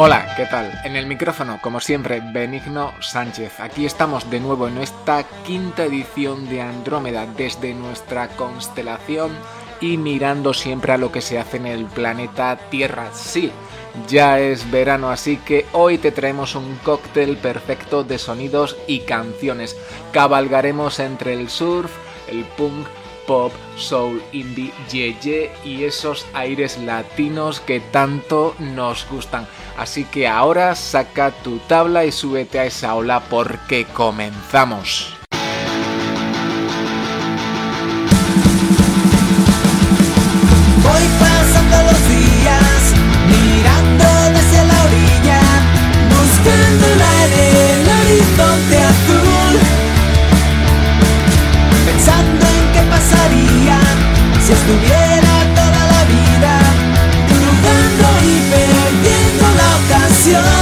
Hola, ¿qué tal? En el micrófono, como siempre, Benigno Sánchez. Aquí estamos de nuevo en esta quinta edición de Andrómeda desde nuestra constelación y mirando siempre a lo que se hace en el planeta Tierra. Sí, ya es verano, así que hoy te traemos un cóctel perfecto de sonidos y canciones. Cabalgaremos entre el surf, el punk, pop, soul, indie, yeye y esos aires latinos que tanto nos gustan. Así que ahora saca tu tabla y súbete a esa ola porque comenzamos. Voy pasando los días, mirando desde la orilla, buscando el aire, el horizonte azul. Si estuviera toda la vida cruzando y perdiendo la ocasión.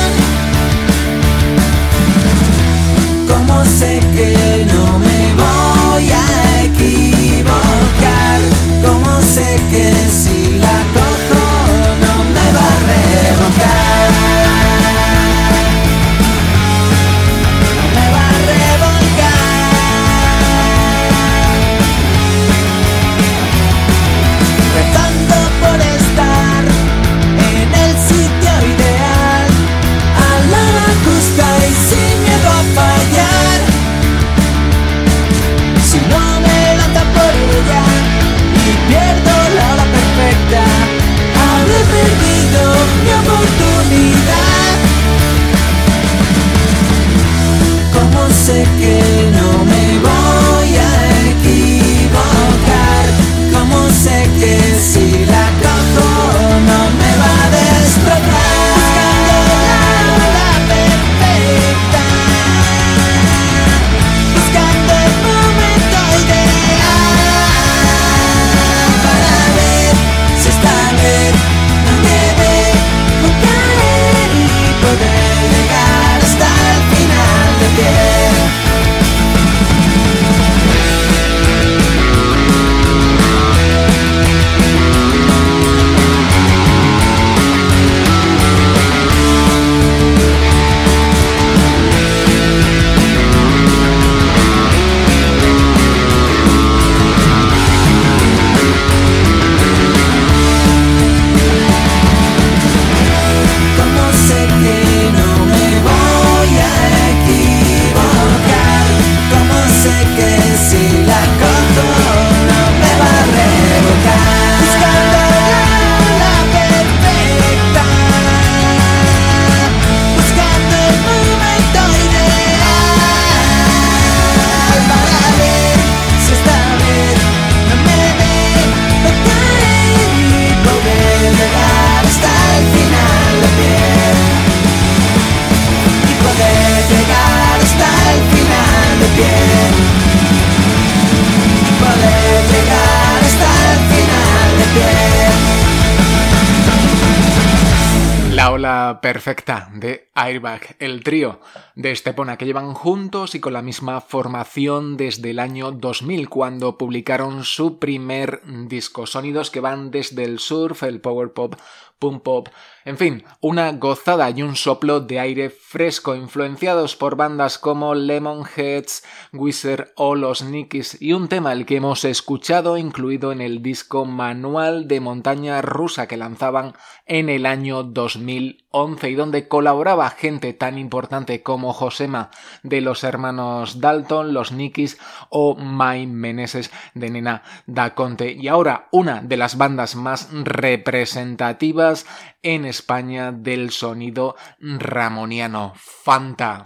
Perfecta de Airbag, el trío de Estepona que llevan juntos y con la misma formación desde el año 2000 cuando publicaron su primer disco. Sonidos que van desde el surf, el power pop, punk pop, en fin, una gozada y un soplo de aire fresco influenciados por bandas como Lemonheads, Wizard o Los Nikis y un tema el que hemos escuchado incluido en el disco Manual de Montaña Rusa que lanzaban en el año 2011 y donde colaboraba gente tan importante como Josema de los hermanos Dalton, Los Nikis o Mai Meneses de Nena Da Conte. Y ahora una de las bandas más representativas en España del sonido ramoniano, Fanta.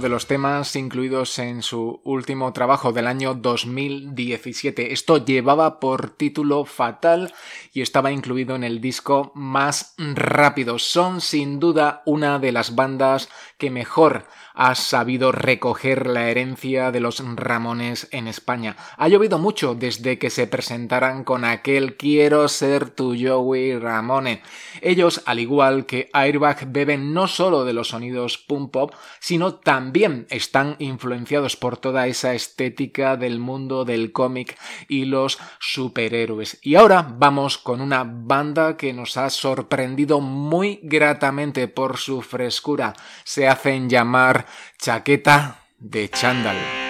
De los temas incluidos en su último trabajo del año 2017. Esto llevaba por título Fatal y estaba incluido en el disco Más Rápido. Son sin duda una de las bandas que mejor ha sabido recoger la herencia de los Ramones en España. Ha llovido mucho desde que se presentaran con aquel Quiero ser tu Joey Ramone. Ellos, al igual que Airbag, beben no solo de los sonidos punk pop, sino también están influenciados por toda esa estética del mundo del cómic y los superhéroes. Y ahora vamos con una banda que nos ha sorprendido muy gratamente por su frescura. Se hacen llamar chaqueta de chándal.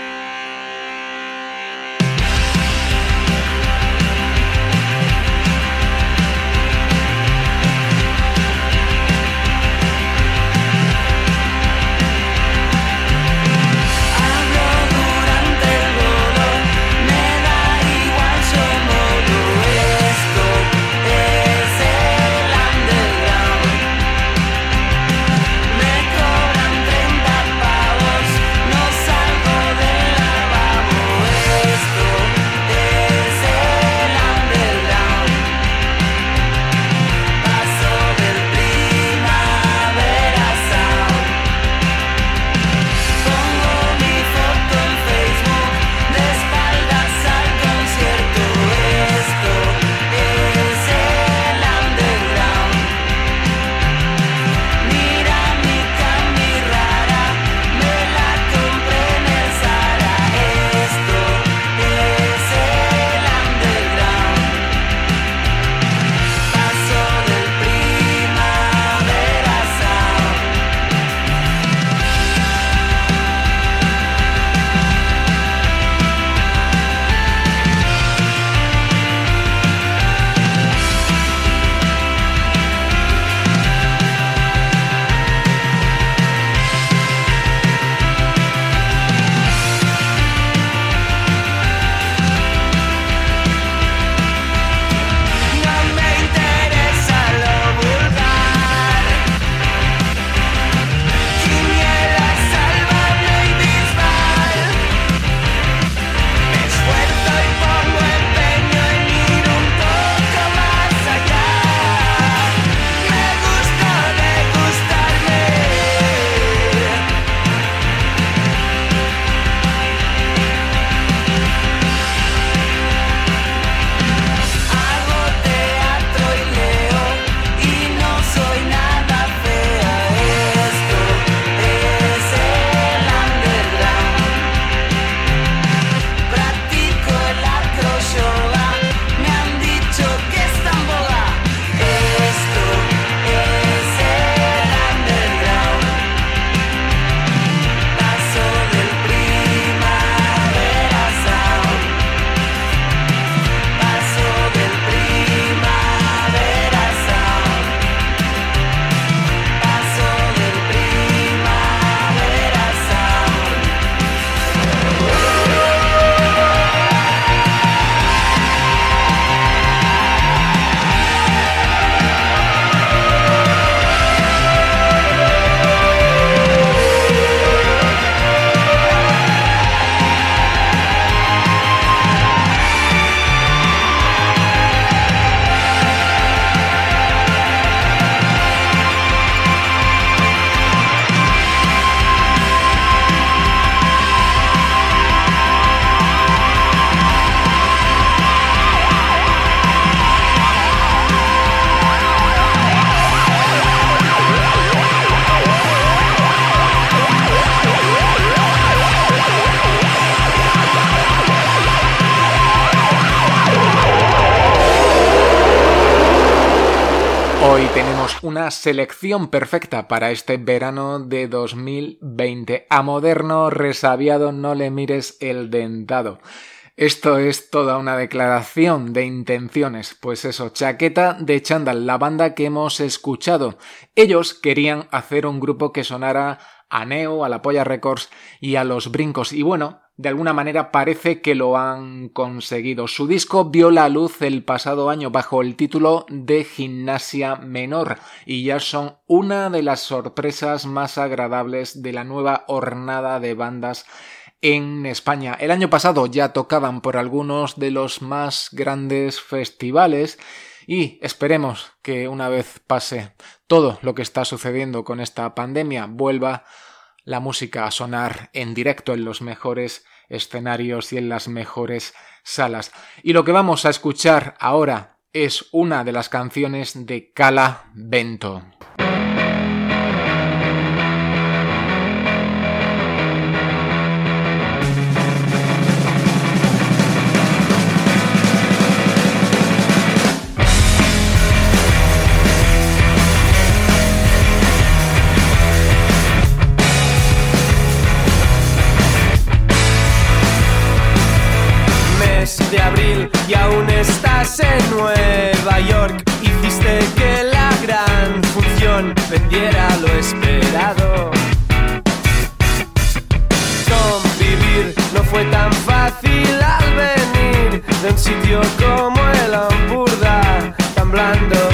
Una selección perfecta para este verano de 2020. A moderno, resabiado, no le mires el dentado. Esto es toda una declaración de intenciones. Pues eso, chaqueta de Chandal, la banda que hemos escuchado. Ellos querían hacer un grupo que sonara a Neo, a la Polla Records y a los Brincos. Y bueno, de alguna manera parece que lo han conseguido. Su disco vio la luz el pasado año bajo el título de Gimnasia Menor y ya son una de las sorpresas más agradables de la nueva hornada de bandas en España. El año pasado ya tocaban por algunos de los más grandes festivales y esperemos que una vez pase todo lo que está sucediendo con esta pandemia vuelva la música a sonar en directo en los mejores escenarios y en las mejores salas. Y lo que vamos a escuchar ahora es una de las canciones de Cala Bento. Estás en Nueva York. Hiciste que la gran función vendiera lo esperado. Convivir no fue tan fácil al venir de un sitio como el Hamburda, tan blando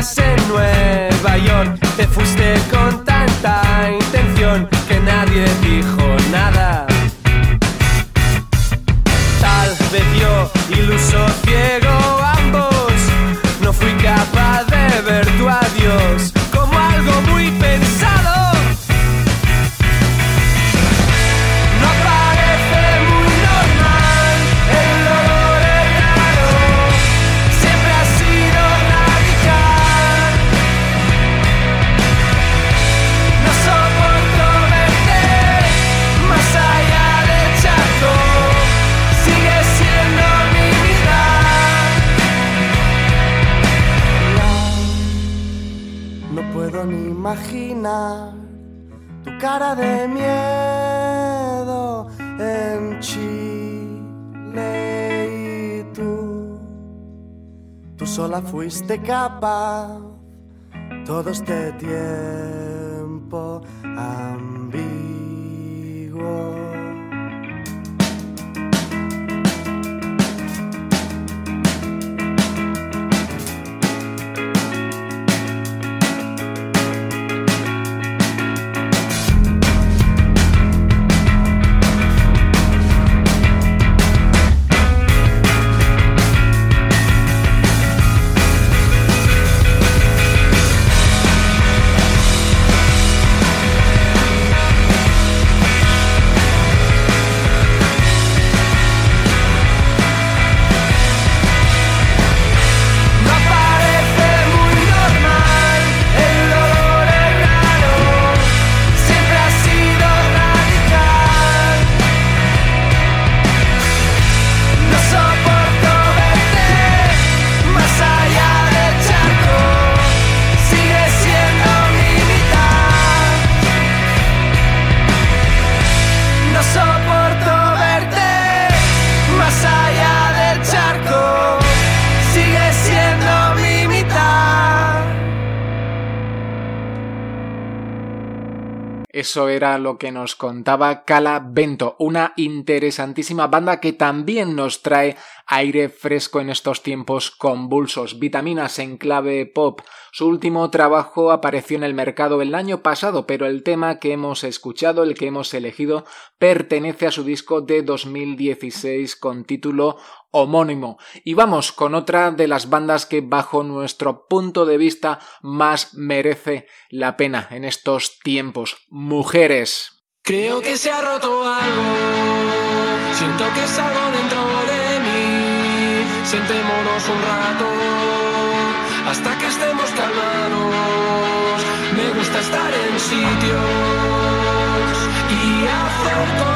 en Nueva York. Te fuiste con tanta intención que nadie dijo nada. Tal vez yo, iluso imaginar tu cara de miedo en Chile y tú, tú sola fuiste capaz todo este tiempo ambiguo. Eso era lo que nos contaba Cala Bento, una interesantísima banda que también nos trae aire fresco en estos tiempos convulsos. Vitaminas en clave pop. Su último trabajo apareció en el mercado el año pasado, pero el tema que hemos escuchado, el que hemos elegido, pertenece a su disco de 2016 con título homónimo. Y vamos con otra de las bandas que bajo nuestro punto de vista más merece la pena en estos tiempos. Mujeres. Creo que se ha roto algo, siento que es algo dentro de. Sentémonos un rato hasta que estemos calmados. Me gusta estar en sitios y hacer cosas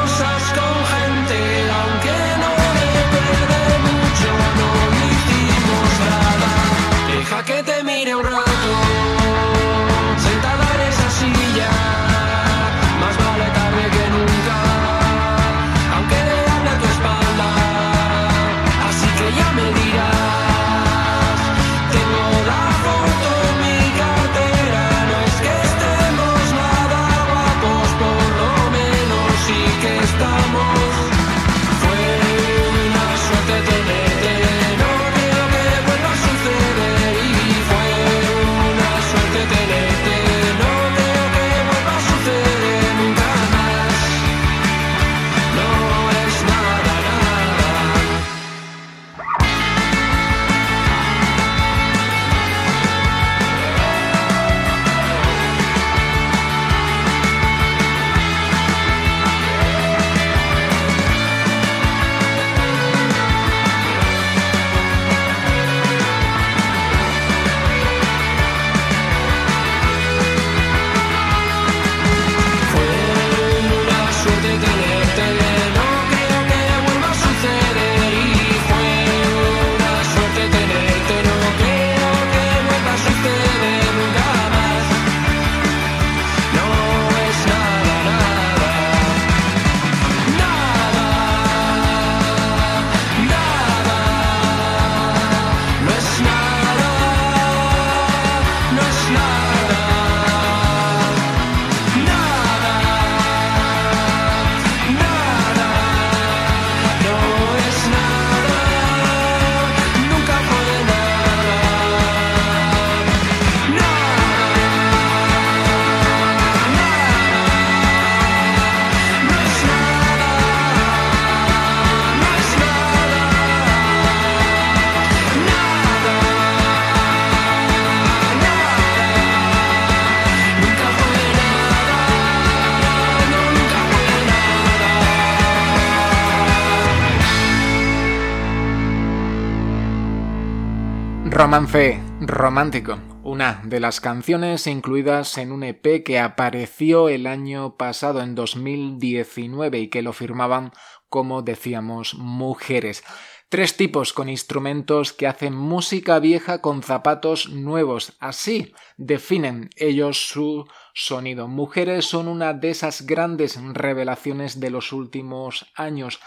Romance romántico, una de las canciones incluidas en un EP que apareció el año pasado en 2019 y que lo firmaban como decíamos mujeres. Tres tipos con instrumentos que hacen música vieja con zapatos nuevos. Así definen ellos su sonido. Mujeres son una de esas grandes revelaciones de los últimos años.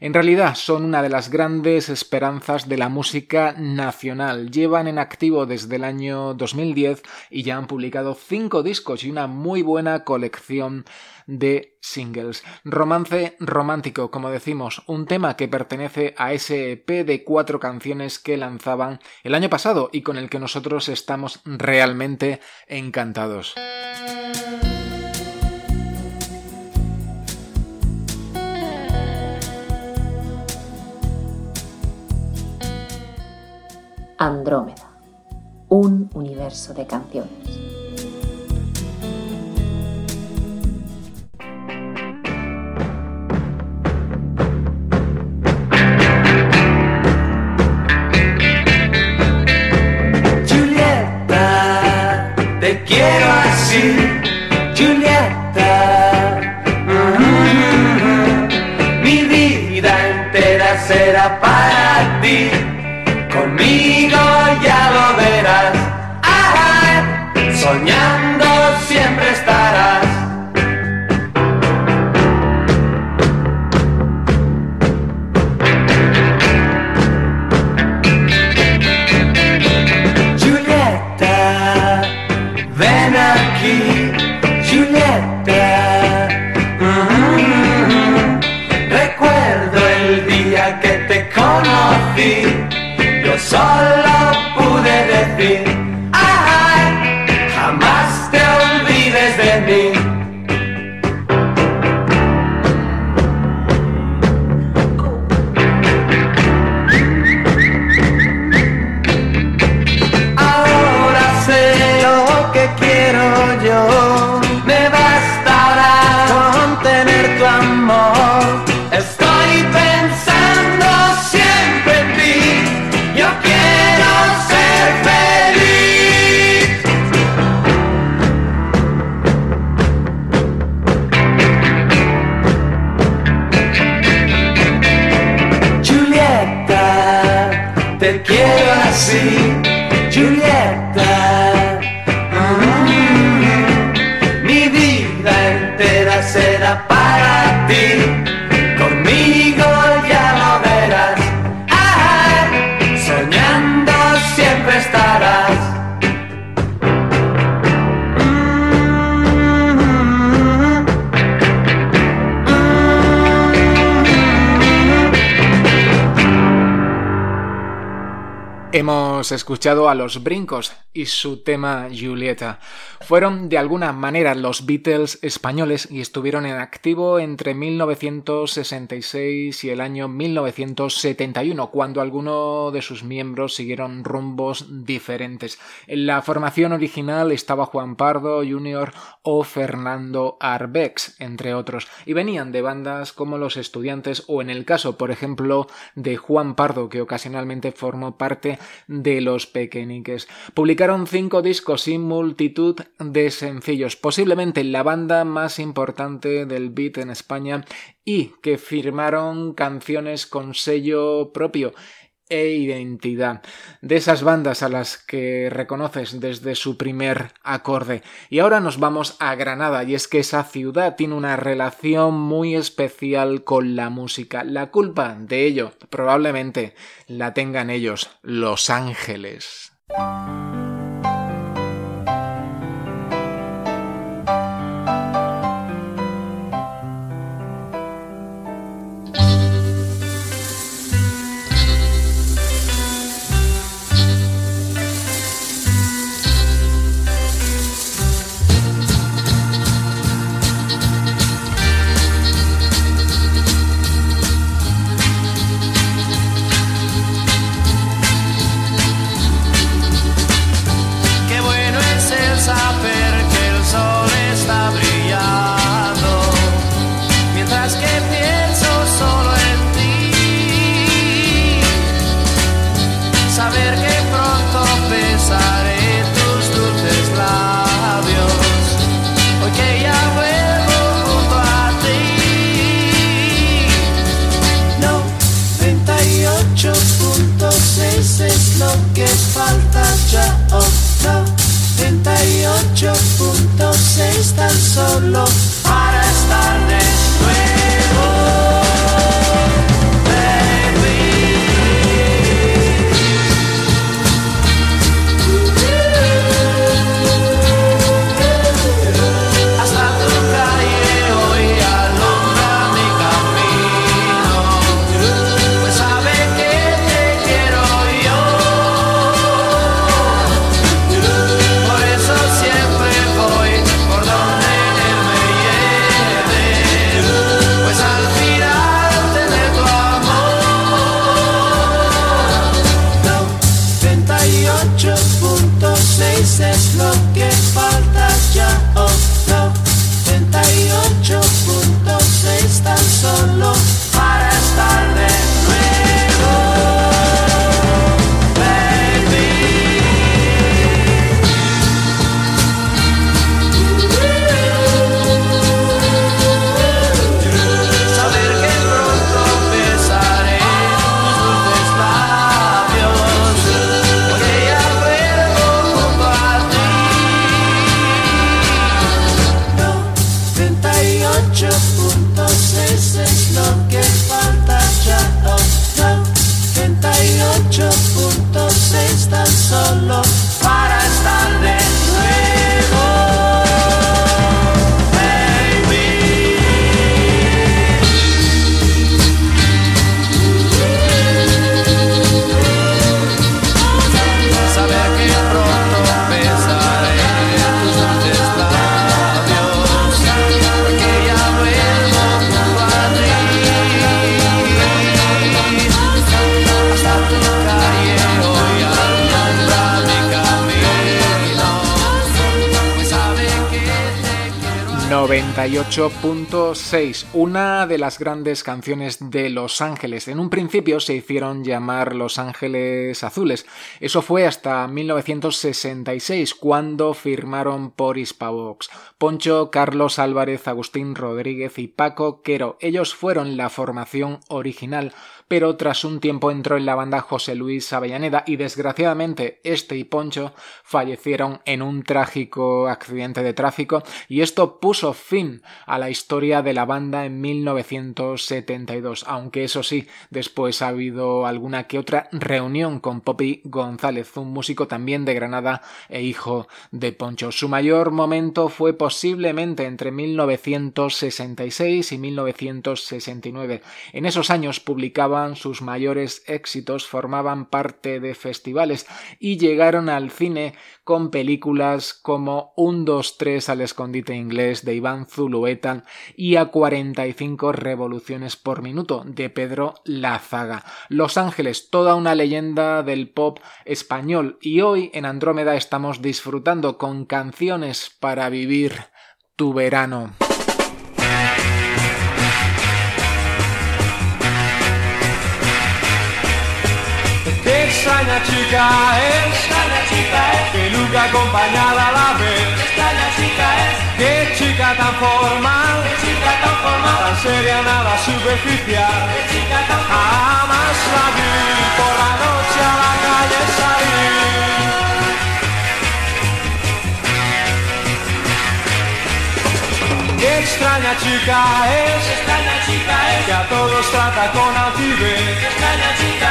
En realidad son una de las grandes esperanzas de la música nacional. Llevan en activo desde el año 2010 y ya han publicado cinco discos y una muy buena colección de singles. Romance romántico, como decimos, un tema que pertenece a ese EP de cuatro canciones que lanzaban el año pasado y con el que nosotros estamos realmente encantados. Andrómeda, un universo de canciones. Julieta, te quiero así, Julieta. A los Brincos y su tema Julieta. Fueron de alguna manera los Beatles españoles y estuvieron en activo entre 1966 y el año 1971, cuando algunos de sus miembros siguieron rumbos diferentes. En la formación original estaba Juan Pardo Jr. o Fernando Arbex, entre otros, y venían de bandas como Los Estudiantes o en el caso, por ejemplo, de Juan Pardo, que ocasionalmente formó parte de Los Publicaron cinco discos y multitud de sencillos, posiblemente la banda más importante del beat en España y que firmaron canciones con sello propio e identidad de esas bandas a las que reconoces desde su primer acorde. Y ahora nos vamos a Granada y es que esa ciudad tiene una relación muy especial con la música. La culpa de ello probablemente la tengan ellos, Los Ángeles. 98.6, una de las grandes canciones de Los Ángeles. En un principio se hicieron llamar Los Ángeles Azules. Eso fue hasta 1966, cuando firmaron por Hispavox. Poncho, Carlos Álvarez, Agustín Rodríguez y Paco Quero. Ellos fueron la formación original pero tras un tiempo entró en la banda José Luis Avellaneda y desgraciadamente este y Poncho fallecieron en un trágico accidente de tráfico y esto puso fin a la historia de la banda en 1972, aunque eso sí, después ha habido alguna que otra reunión con Poppy González, un músico también de Granada e hijo de Poncho. Su mayor momento fue posiblemente entre 1966 y 1969. En esos años publicaba sus mayores éxitos, formaban parte de festivales y llegaron al cine con películas como Un, dos, tres al escondite inglés de Iván Zulueta y a 45 revoluciones por minuto de Pedro Lázaga. Los Ángeles, toda una leyenda del pop español y hoy en Andrómeda estamos disfrutando con canciones para vivir tu verano. Extraña chica es, extraña chica es, que nunca acompañada a la vez, extraña chica es, qué chica tan formal, qué chica tan formal, tan seria nada superficial, qué chica tan formal, jamás la vi por la noche a la calle salir. Qué extraña chica es, extraña chica es, que a todos trata con altivez, extraña chica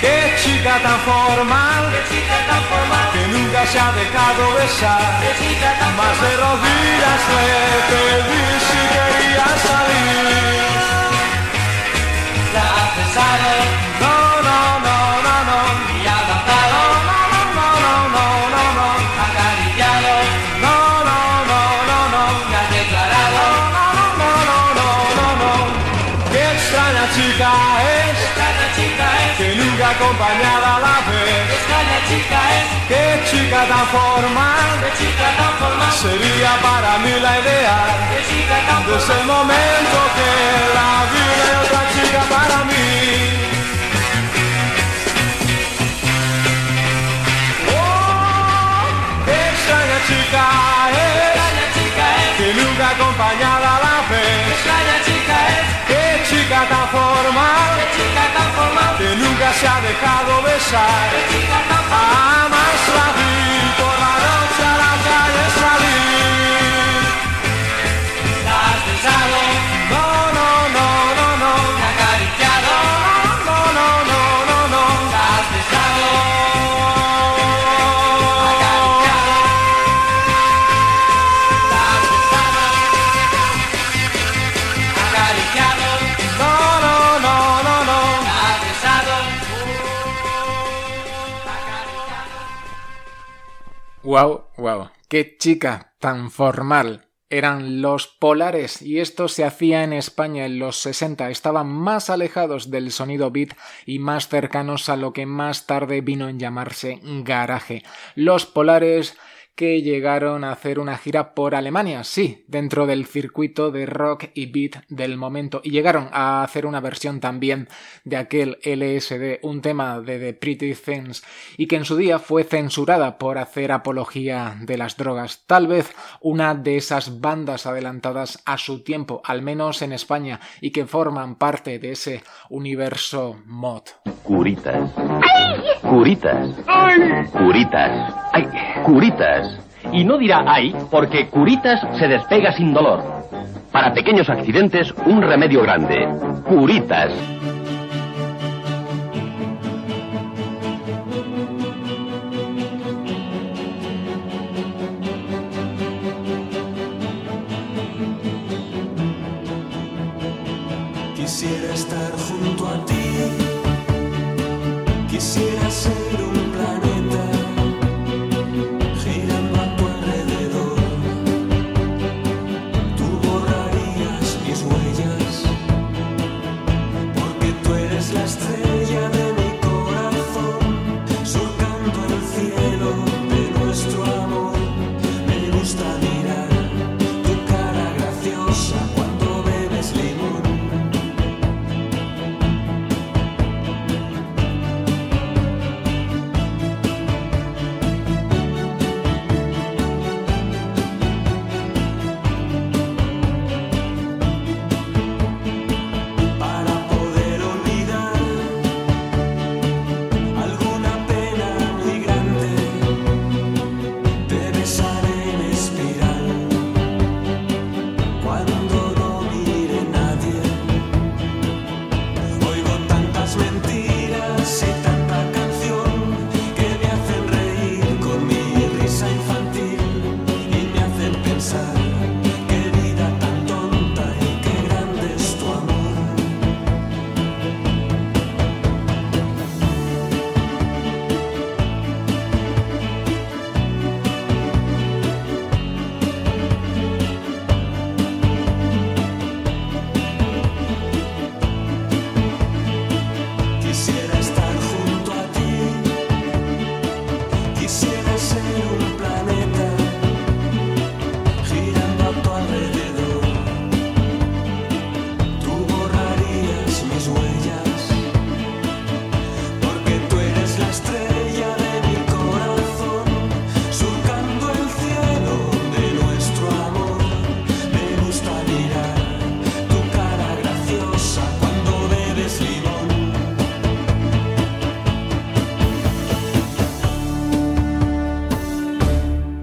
qué chica tan formal, qué chica tan formal, que nunca se ha dejado besar. qué chica tan Más de formal, rodillas le pedí si quería salir. la no, no, acompañada a la vez. extraña chica es, Qué chica tan formal, qué chica tan formal, sería para mí la ideal. qué chica tan Desde formal, el momento que la vi hay otra chica para mí. Oh, qué extraña chica es, extraña chica es, que nunca acompañada chica tan formal, qué chica tan formal, que nunca se ha dejado besar. qué chica tan formal, Jamás Wow, qué chica tan formal. Eran los polares y esto se hacía en España en los 60. Estaban más alejados del sonido beat y más cercanos a lo que más tarde vino en llamarse garaje. Los polares que llegaron a hacer una gira por Alemania, sí, dentro del circuito de rock y beat del momento, y llegaron a hacer una versión también de aquel LSD, un tema de The Pretty Things, y que en su día fue censurada por hacer apología de las drogas. Tal vez una de esas bandas adelantadas a su tiempo, al menos en España, y que forman parte de ese universo mod. Curitas. Curitas. Curitas. Curitas. Y no dirá ay, porque Curitas se despega sin dolor. Para pequeños accidentes, un remedio grande. Curitas.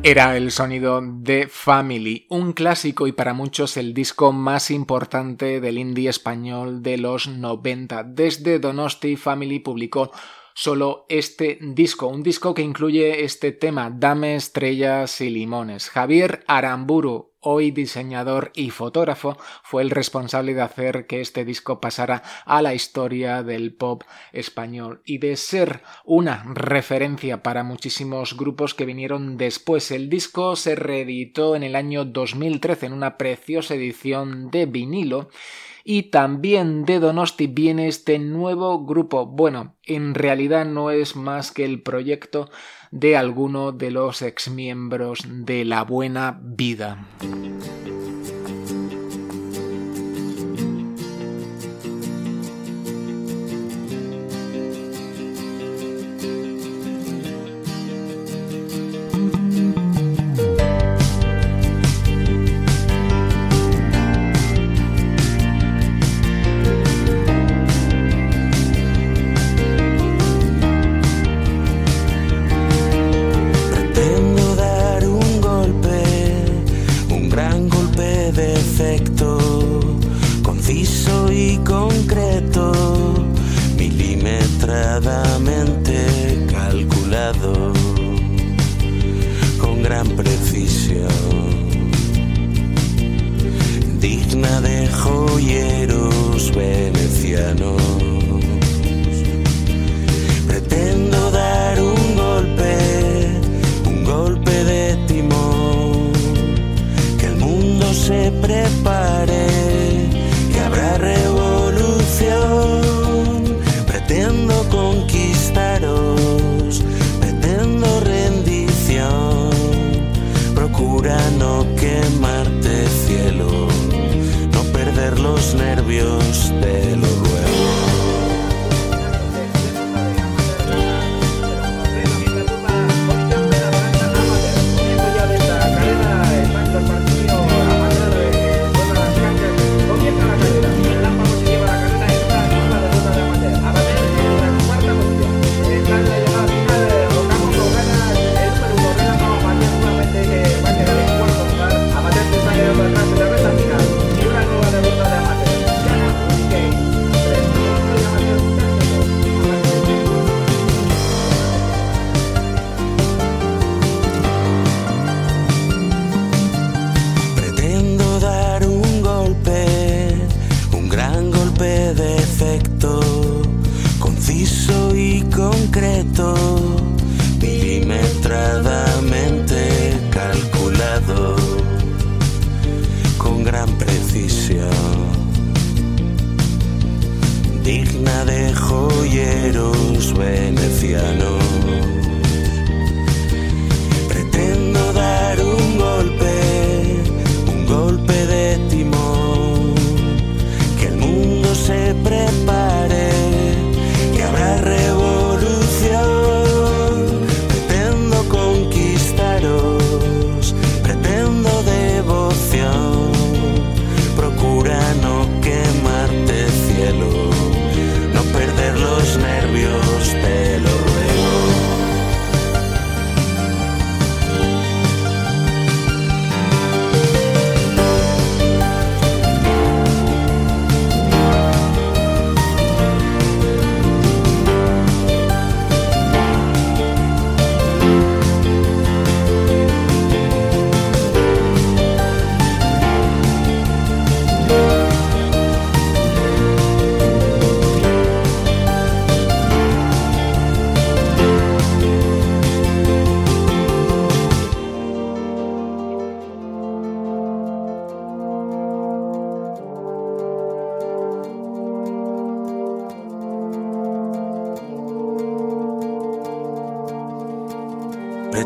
Era el sonido de Family, un clásico y para muchos el disco más importante del indie español de los 90. Desde Donosti, Family publicó solo este disco, un disco que incluye este tema, Dame estrellas y limones. Javier Aramburu, hoy diseñador y fotógrafo, fue el responsable de hacer que este disco pasara a la historia del pop español y de ser una referencia para muchísimos grupos que vinieron después. El disco se reeditó en el año 2013 en una preciosa edición de vinilo y también de Donosti viene este nuevo grupo. Bueno, en realidad no es más que el proyecto de alguno de los exmiembros de La Buena Vida.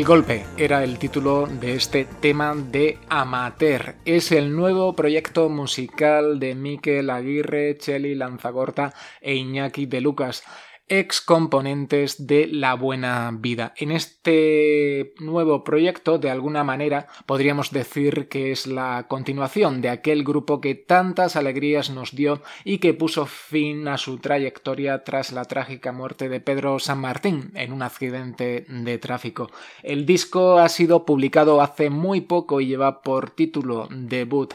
El golpe era el título de este tema de Amateur. Es el nuevo proyecto musical de Miquel Aguirre, Cheli Lanzagorta e Iñaki de Lucas ex componentes de La Buena Vida. En este nuevo proyecto, de alguna manera, podríamos decir que es la continuación de aquel grupo que tantas alegrías nos dio y que puso fin a su trayectoria tras la trágica muerte de Pedro San Martín en un accidente de tráfico. El disco ha sido publicado hace muy poco y lleva por título Debut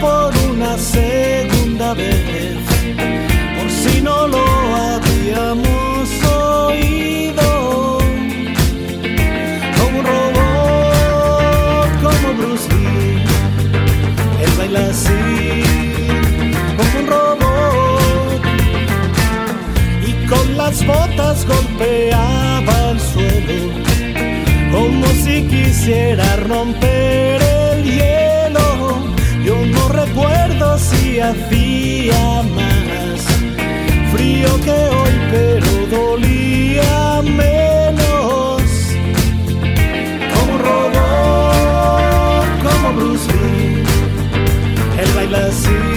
por una segunda vez, por si no lo habíamos oído. Como un robot, como Bruce Lee, él baila así, como un robot. Y con las botas golpeaba el suelo como si quisiera romper hacía más frío que hoy, pero dolía menos. Como robot, como Bruce Lee, él baila así.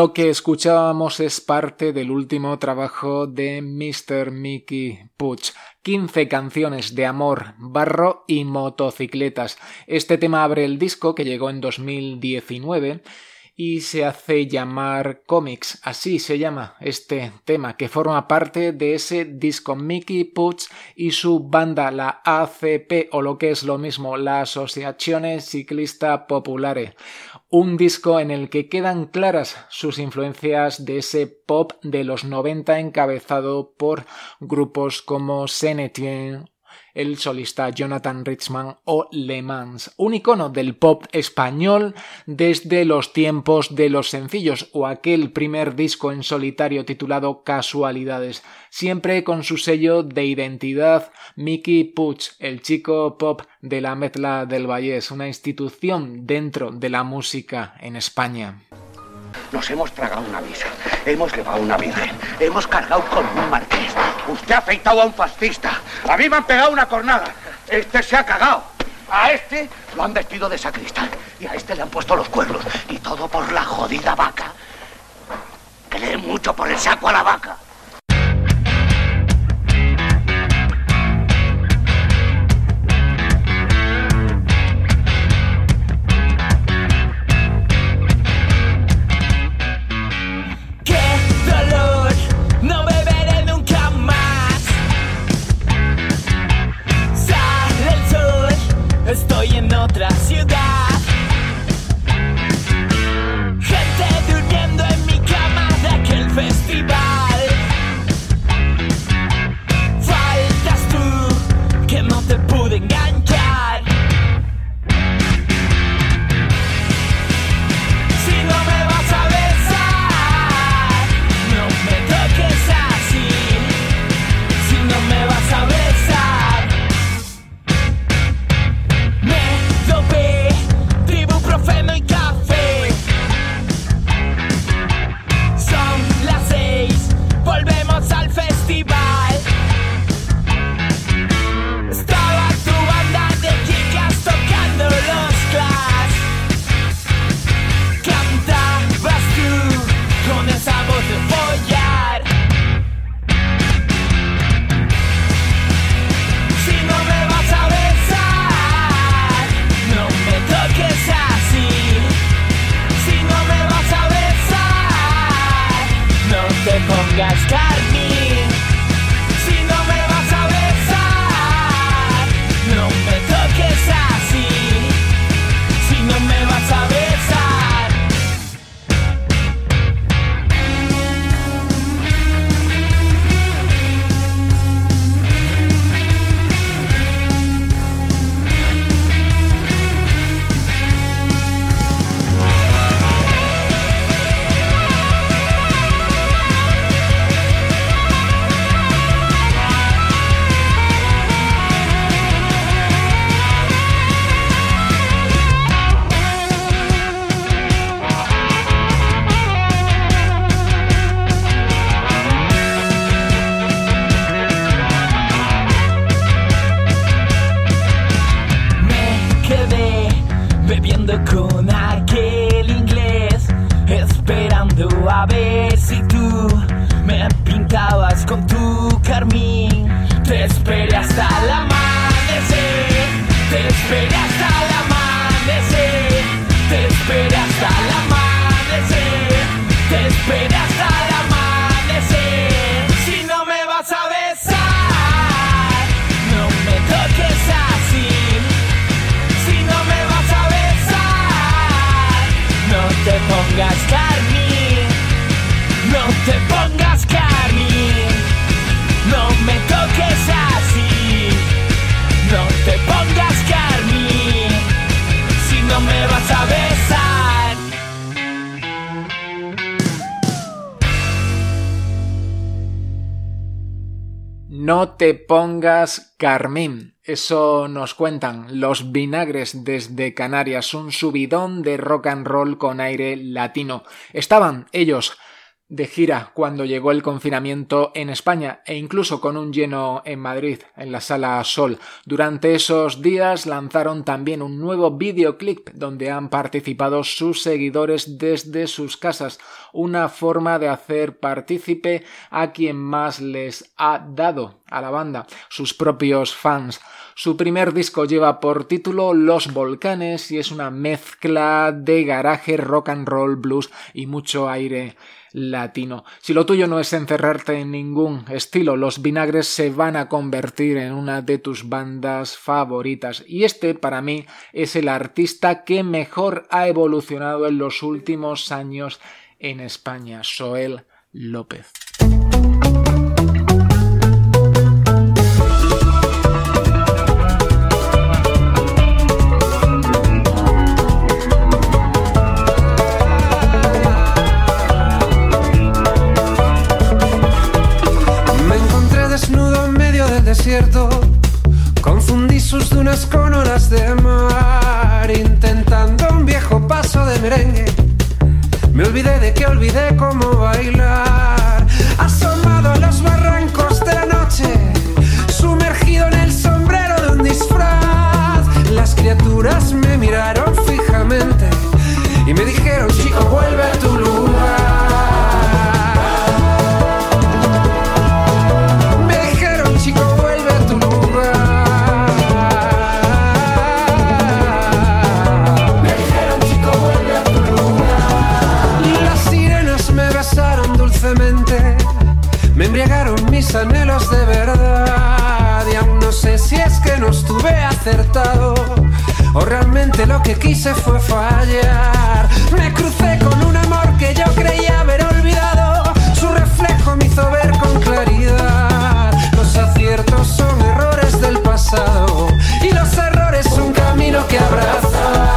Lo que escuchábamos es parte del último trabajo de Mr. Mickey Puch. 15 canciones de amor, barro y motocicletas. Este tema abre el disco que llegó en 2019 y se hace llamar Comics, así se llama este tema, que forma parte de ese disco Mickey Puch y su banda, la ACP, o lo que es lo mismo, la Asociazione Ciclista Popolare. Un disco en el que quedan claras sus influencias de ese pop de los 90 encabezado por grupos como Senetien el solista Jonathan Richman o Le Mans, un icono del pop español desde los tiempos de los sencillos o aquel primer disco en solitario titulado Casualidades, siempre con su sello de identidad Mickey Puch, el chico pop de la Metla del Vallés, una institución dentro de la música en España. Nos hemos tragado una misa, hemos llevado una virgen, hemos cargado con un marqués. Usted ha afeitado a un fascista. A mí me han pegado una cornada. Este se ha cagado. A este lo han vestido de sacristán y a este le han puesto los cuernos. Y todo por la jodida vaca. Que le mucho por el saco a la vaca. Te pongas No te pongas carmín. Eso nos cuentan los vinagres desde Canarias, un subidón de rock and roll con aire latino. Estaban ellos de gira cuando llegó el confinamiento en España e incluso con un lleno en Madrid, en la sala Sol. Durante esos días lanzaron también un nuevo videoclip donde han participado sus seguidores desde sus casas, una forma de hacer partícipe a quien más les ha dado a la banda, sus propios fans. Su primer disco lleva por título Los Volcanes y es una mezcla de garaje, rock and roll, blues y mucho aire latino. Si lo tuyo no es encerrarte en ningún estilo, los vinagres se van a convertir en una de tus bandas favoritas. Y este, para mí, es el artista que mejor ha evolucionado en los últimos años en España, Soel López. Confundí sus dunas con olas de mar. Intentando un viejo paso de merengue. Me olvidé de que olvidé cómo bailar. Asomado a los barrancos de la noche. Sumergido en el sombrero de un disfraz. Las criaturas me miraron fijamente. Y me dijeron, chico, vuelve O realmente lo que quise fue fallar. Me crucé con un amor que yo creía haber olvidado. Su reflejo me hizo ver con claridad. Los aciertos son errores del pasado. Y los errores un camino que abraza.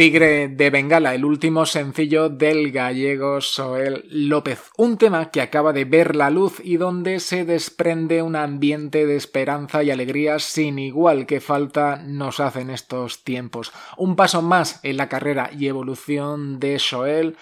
Tigre de Bengala, el último sencillo del gallego Soel López, un tema que acaba de ver la luz y donde se desprende un ambiente de esperanza y alegría sin igual que falta nos hacen estos tiempos. Un paso más en la carrera y evolución de Soel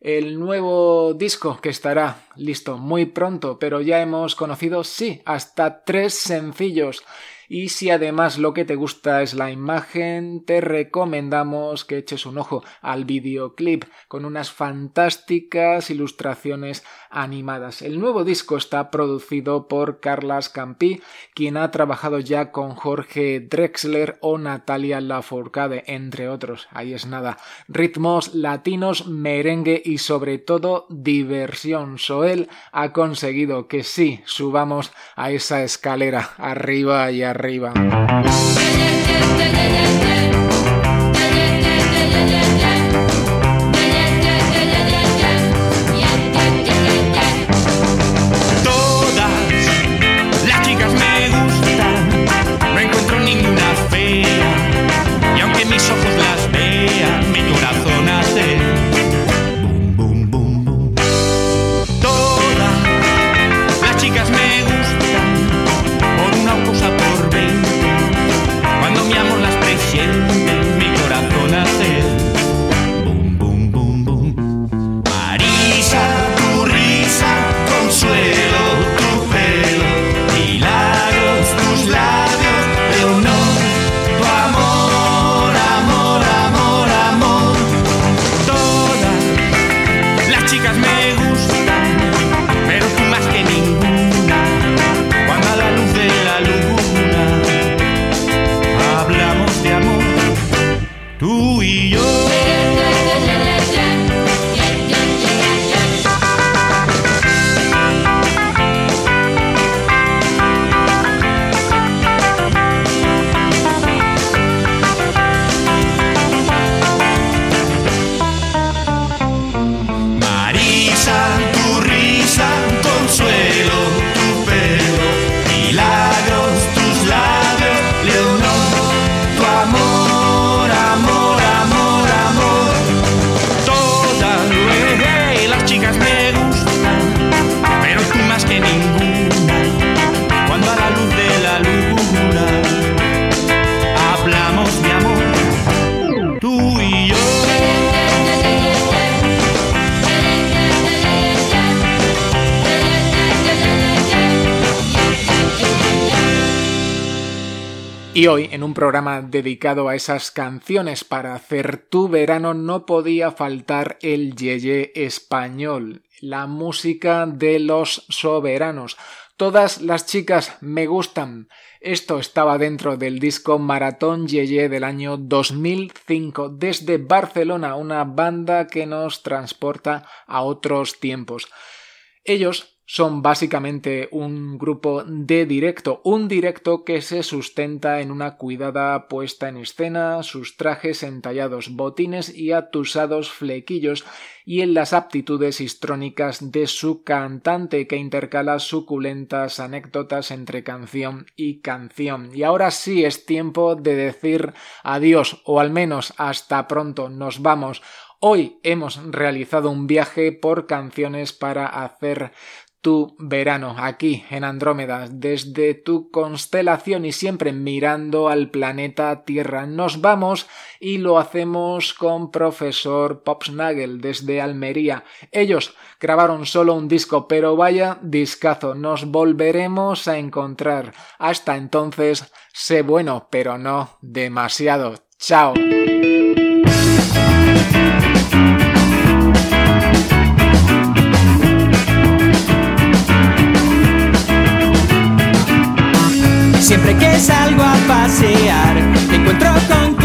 el nuevo disco que estará listo muy pronto, pero ya hemos conocido, sí, hasta tres sencillos. Y si además lo que te gusta es la imagen, te recomendamos que eches un ojo al videoclip con unas fantásticas ilustraciones animadas. El nuevo disco está producido por Carlas Campi, quien ha trabajado ya con Jorge Drexler o Natalia Lafourcade, entre otros. Ahí es nada. Ritmos latinos, merengue y sobre todo diversión. Soel ha conseguido que sí subamos a esa escalera arriba y arriba. Yeah, programa dedicado a esas canciones para hacer tu verano, no podía faltar el Yeye español, la música de los soberanos. Todas las chicas me gustan. Esto estaba dentro del disco Maratón Yeye del año 2005 desde Barcelona, una banda que nos transporta a otros tiempos. Ellos son básicamente un grupo de directo, un directo que se sustenta en una cuidada puesta en escena, sus trajes entallados botines y atusados flequillos, y en las aptitudes histrónicas de su cantante que intercala suculentas anécdotas entre canción y canción. Y ahora sí es tiempo de decir adiós, o al menos hasta pronto, nos vamos. Hoy hemos realizado un viaje por canciones para hacer tu verano aquí en Andrómeda, desde tu constelación y siempre mirando al planeta Tierra. Nos vamos y lo hacemos con profesor Popsnagel desde Almería. Ellos grabaron solo un disco, pero vaya discazo, nos volveremos a encontrar. Hasta entonces, sé bueno, pero no demasiado. Chao. Siempre que salgo a pasear, me encuentro con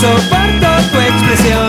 soporto tu expresión.